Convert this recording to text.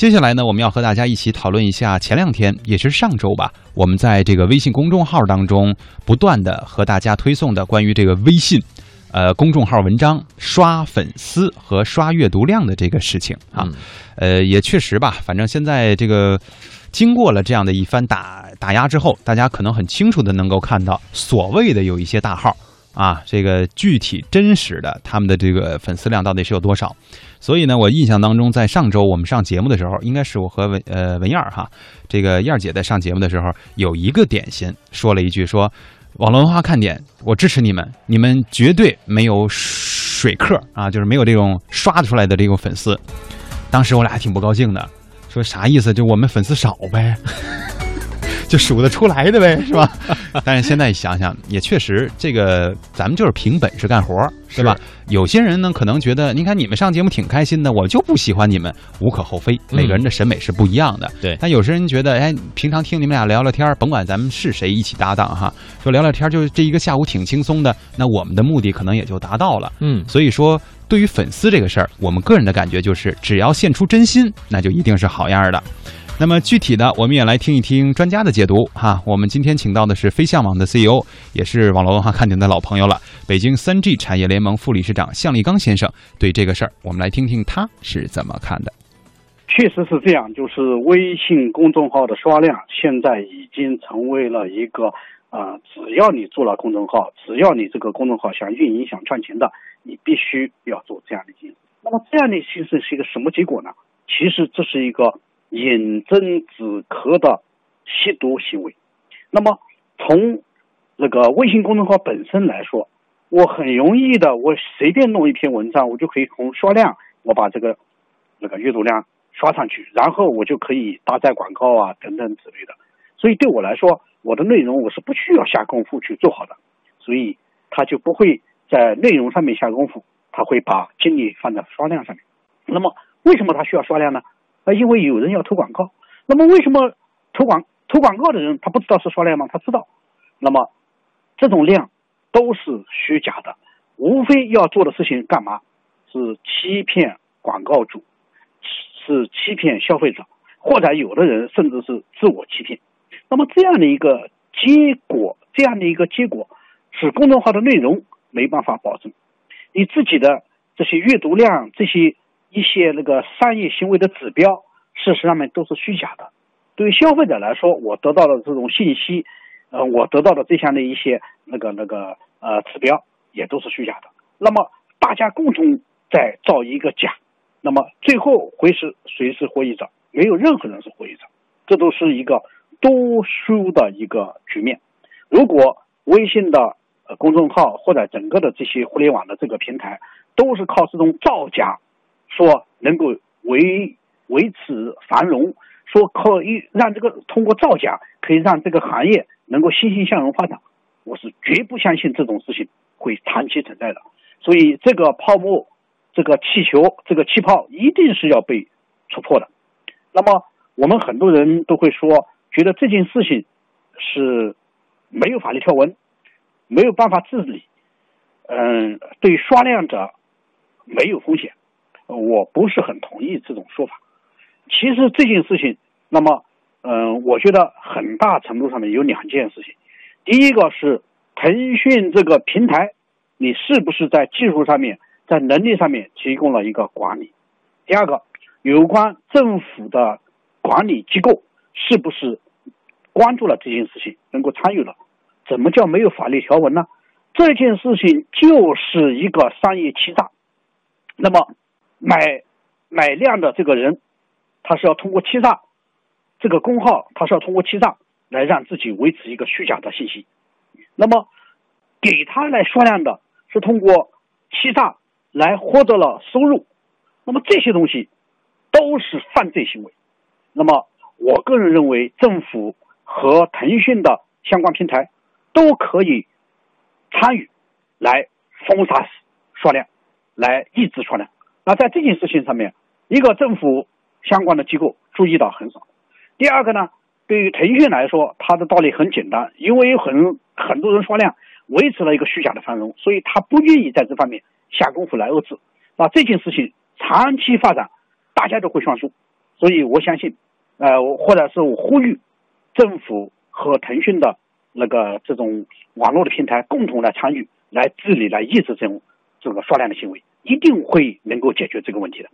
接下来呢，我们要和大家一起讨论一下前两天，也是上周吧，我们在这个微信公众号当中不断的和大家推送的关于这个微信，呃，公众号文章刷粉丝和刷阅读量的这个事情啊，呃，也确实吧，反正现在这个经过了这样的一番打打压之后，大家可能很清楚的能够看到，所谓的有一些大号。啊，这个具体真实的他们的这个粉丝量到底是有多少？所以呢，我印象当中，在上周我们上节目的时候，应该是我和文呃文燕儿哈，这个燕儿姐在上节目的时候，有一个点心说了一句说，网络文化看点，我支持你们，你们绝对没有水客啊，就是没有这种刷出来的这种粉丝。当时我俩还挺不高兴的，说啥意思？就我们粉丝少呗。就数得出来的呗，是吧？但是现在想想，也确实，这个咱们就是凭本事干活，对吧？有些人呢，可能觉得，你看你们上节目挺开心的，我就不喜欢你们，无可厚非。每个人的审美是不一样的。对。但有些人觉得，哎，平常听你们俩聊聊天，甭管咱们是谁一起搭档哈，说聊聊天，就这一个下午挺轻松的，那我们的目的可能也就达到了。嗯。所以说，对于粉丝这个事儿，我们个人的感觉就是，只要献出真心，那就一定是好样的。那么具体的，我们也来听一听专家的解读哈。我们今天请到的是飞象网的 CEO，也是网络文化看点的老朋友了，北京三 G 产业联盟副理事长向立刚先生。对这个事儿，我们来听听他是怎么看的。确实是这样，就是微信公众号的刷量现在已经成为了一个啊，只要你做了公众号，只要你这个公众号想运营、想赚钱的，你必须要做这样的形式。那么这样的形式是一个什么结果呢？其实这是一个。饮鸩止渴的吸毒行为。那么，从那个微信公众号本身来说，我很容易的，我随便弄一篇文章，我就可以从刷量，我把这个那个阅读量刷上去，然后我就可以搭载广告啊等等之类的。所以对我来说，我的内容我是不需要下功夫去做好的，所以他就不会在内容上面下功夫，他会把精力放在刷量上面。那么，为什么他需要刷量呢？啊，因为有人要投广告，那么为什么投广投广告的人他不知道是刷量吗？他知道，那么这种量都是虚假的，无非要做的事情干嘛？是欺骗广告主，是欺骗消费者，或者有的人甚至是自我欺骗。那么这样的一个结果，这样的一个结果，使公众号的内容没办法保证，你自己的这些阅读量这些。一些那个商业行为的指标，事实上面都是虚假的。对于消费者来说，我得到的这种信息，呃，我得到的这项的一些那个那个呃指标，也都是虚假的。那么大家共同在造一个假，那么最后会是谁是获益者？没有任何人是获益者，这都是一个多输的一个局面。如果微信的呃公众号或者整个的这些互联网的这个平台都是靠这种造假。说能够维维持繁荣，说可以让这个通过造假可以让这个行业能够欣欣向荣发展，我是绝不相信这种事情会长期存在的。所以这个泡沫，这个气球，这个气泡一定是要被戳破的。那么我们很多人都会说，觉得这件事情是没有法律条文，没有办法治理，嗯，对刷量者没有风险。我不是很同意这种说法。其实这件事情，那么，嗯，我觉得很大程度上面有两件事情。第一个是腾讯这个平台，你是不是在技术上面、在能力上面提供了一个管理？第二个，有关政府的管理机构是不是关注了这件事情，能够参与了？怎么叫没有法律条文呢？这件事情就是一个商业欺诈。那么。买买量的这个人，他是要通过欺诈这个公号，他是要通过欺诈来让自己维持一个虚假的信息。那么给他来刷量的是通过欺诈来获得了收入。那么这些东西都是犯罪行为。那么我个人认为，政府和腾讯的相关平台都可以参与来封杀刷量，来抑制刷量。那在这件事情上面，一个政府相关的机构注意到很少。第二个呢，对于腾讯来说，它的道理很简单，因为有很很多人刷量，维持了一个虚假的繁荣，所以他不愿意在这方面下功夫来遏制。那这件事情长期发展，大家都会算数，所以我相信，呃，或者是我呼吁政府和腾讯的那个这种网络的平台共同来参与，来治理，来抑制这种这个刷量的行为。一定会能够解决这个问题的。